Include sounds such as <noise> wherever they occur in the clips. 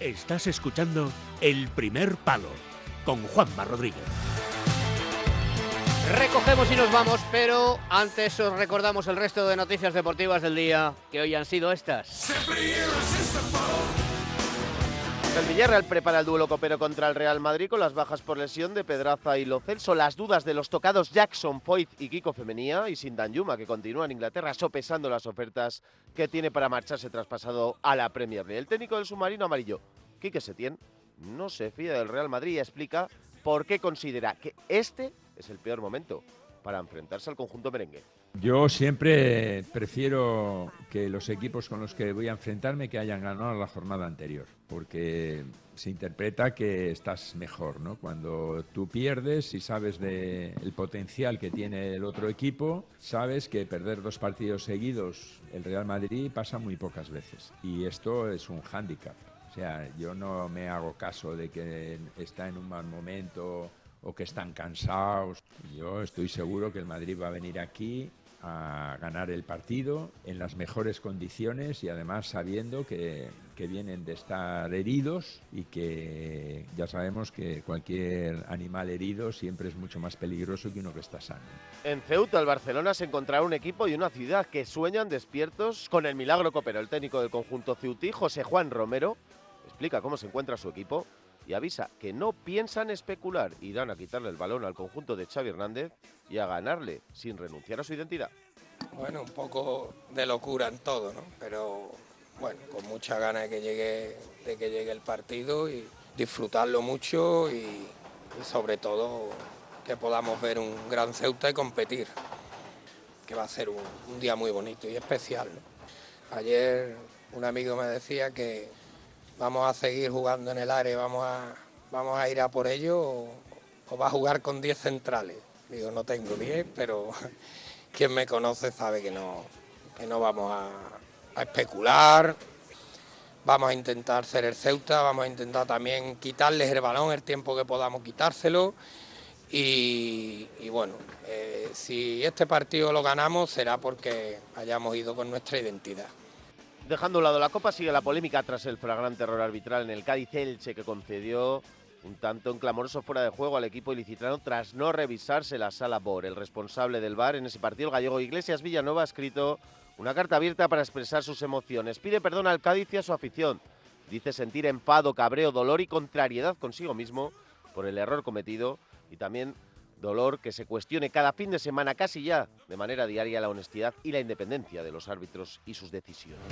Estás escuchando El Primer Palo con Juanma Rodríguez. Recogemos y nos vamos, pero antes os recordamos el resto de noticias deportivas del día, que hoy han sido estas. El Villarreal prepara el duelo copero contra el Real Madrid con las bajas por lesión de Pedraza y Lo Celso, las dudas de los tocados Jackson, Foyt y Kiko Femenía y sin Yuma, que continúa en Inglaterra sopesando las ofertas que tiene para marcharse traspasado a la Premier League. El técnico del submarino amarillo, Quique Setién, no se fía del Real Madrid y explica por qué considera que este es el peor momento para enfrentarse al conjunto merengue. Yo siempre prefiero que los equipos con los que voy a enfrentarme que hayan ganado la jornada anterior, porque se interpreta que estás mejor, ¿no? Cuando tú pierdes y sabes del potencial que tiene el otro equipo, sabes que perder dos partidos seguidos el Real Madrid pasa muy pocas veces y esto es un hándicap. O sea, yo no me hago caso de que está en un mal momento o que están cansados. Yo estoy seguro que el Madrid va a venir aquí a ganar el partido en las mejores condiciones y además sabiendo que, que, vienen de estar heridos y que ya sabemos que cualquier animal herido siempre es mucho más peligroso que uno que está sano. En Ceuta, el Barcelona se encontrará un equipo y una ciudad que sueñan despiertos con el milagro copero. El técnico del conjunto ceutí, José Juan Romero, explica cómo se encuentra su equipo y avisa que no piensan especular, irán a quitarle el balón al conjunto de Xavi Hernández y a ganarle sin renunciar a su identidad. Bueno, un poco de locura en todo, ¿no? Pero bueno, con mucha ganas de que llegue, de que llegue el partido y disfrutarlo mucho y, sobre todo que podamos ver un gran Ceuta y competir, que va a ser un, un día muy bonito y especial. ¿no? Ayer un amigo me decía que vamos a seguir jugando en el área, vamos a, vamos a ir a por ello o, va a jugar con 10 centrales. Digo, no tengo 10, pero <laughs> quien me conoce sabe que no, que no vamos a, especular. Vamos a intentar ser el Ceuta, vamos a intentar también quitarles el balón el tiempo que podamos quitárselo. Y, bueno, eh, si este partido lo ganamos será porque hayamos ido con nuestra identidad. Dejando a un lado la Copa, sigue la polémica tras el flagrante error arbitral en el Cádiz-Elche que concedió un tanto en clamoroso fuera de juego al equipo ilicitano tras no revisarse la sala BOR. El responsable del VAR en ese partido, el gallego Iglesias Villanueva, ha escrito una carta abierta para expresar sus emociones. Pide perdón al Cádiz y a su afición. Dice sentir enfado, cabreo, dolor y contrariedad consigo mismo por el error cometido y también Dolor que se cuestione cada fin de semana casi ya de manera diaria la honestidad y la independencia de los árbitros y sus decisiones.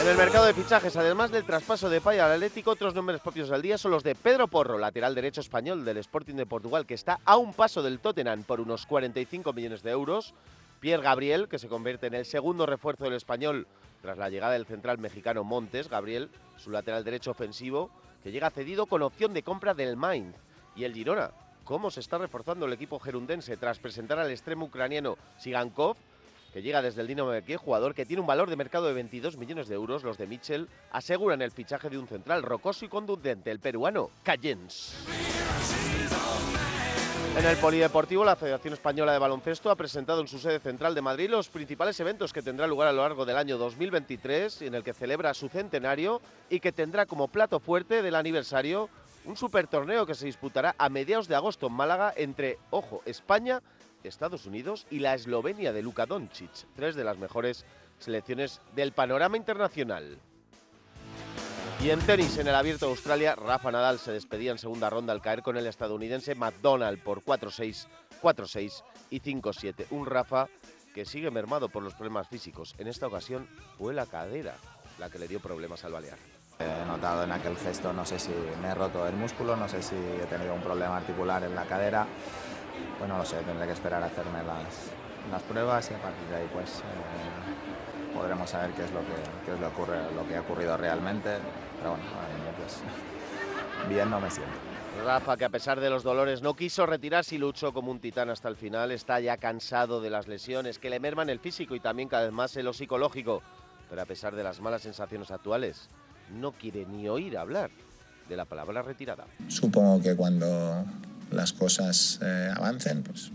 En el mercado de fichajes, además del traspaso de Paya al Atlético, otros nombres propios del día son los de Pedro Porro, lateral derecho español del Sporting de Portugal, que está a un paso del Tottenham por unos 45 millones de euros. Pierre Gabriel, que se convierte en el segundo refuerzo del español tras la llegada del central mexicano Montes. Gabriel, su lateral derecho ofensivo, que llega cedido con opción de compra del Mainz. Y el Girona, cómo se está reforzando el equipo gerundense tras presentar al extremo ucraniano Sigankov, que llega desde el Dinamo de Kiev, jugador que tiene un valor de mercado de 22 millones de euros. Los de Mitchell aseguran el fichaje de un central rocoso y contundente, el peruano Cayens. En el Polideportivo, la Federación Española de Baloncesto ha presentado en su sede central de Madrid los principales eventos que tendrán lugar a lo largo del año 2023, en el que celebra su centenario y que tendrá como plato fuerte del aniversario un super torneo que se disputará a mediados de agosto en Málaga entre, ojo, España, Estados Unidos y la Eslovenia de Luka Doncic, tres de las mejores selecciones del panorama internacional. Y en tenis, en el Abierto de Australia, Rafa Nadal se despedía en segunda ronda al caer con el estadounidense McDonald por 4-6, 4-6 y 5-7. Un Rafa que sigue mermado por los problemas físicos. En esta ocasión fue la cadera la que le dio problemas al balear. He notado en aquel gesto, no sé si me he roto el músculo, no sé si he tenido un problema articular en la cadera. Pues no lo sé, tendré que esperar a hacerme las, pruebas y a partir de ahí pues eh, podremos saber qué es, lo que, es lo, que ha ocurrido realmente. Pero bueno, pues, <laughs> bien no me siento. Rafa, que a pesar de los dolores no quiso retirarse y luchó como un titán hasta el final, está ya cansado de las lesiones que le merman el físico y también cada vez más en lo psicológico. Pero a pesar de las malas sensaciones actuales, no quiere ni oír hablar de la palabra retirada. Supongo que cuando las cosas eh, avancen, pues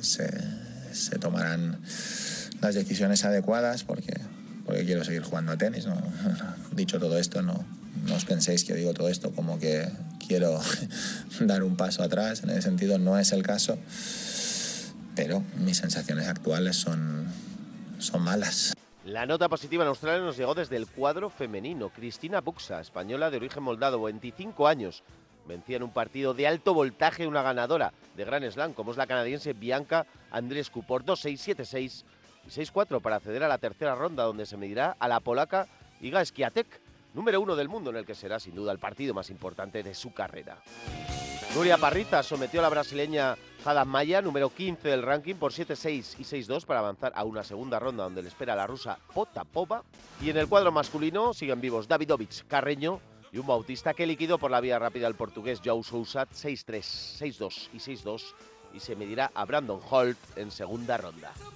se, tomarán las decisiones adecuadas porque, porque quiero seguir jugando a tenis. ¿no? <laughs> Dicho todo esto, no, no os penséis que digo todo esto como que quiero <laughs> dar un paso atrás, en ese sentido no es el caso, pero mis sensaciones actuales son, son malas. La nota positiva en Australia nos llegó desde el cuadro femenino. Cristina Buxa, española de origen moldado, 25 años, vencía en un partido de alto voltaje una ganadora de Gran Slam, como es la canadiense Bianca Andrescu, por 2-6-7-6 y 6-4 para acceder a la tercera ronda, donde se medirá a la polaca Iga Swiatek, número uno del mundo, en el que será sin duda el partido más importante de su carrera. Nuria Parrita sometió a la brasileña Jada Maya, número 15 del ranking, por 7-6 y 6-2 para avanzar a una segunda ronda donde le espera la rusa Potapova. Y en el cuadro masculino siguen vivos Davidovich, Carreño y un bautista que liquidó por la vía rápida al portugués João Sousa 6-3, 6-2 y 6-2 y se medirá a Brandon Holt en segunda ronda.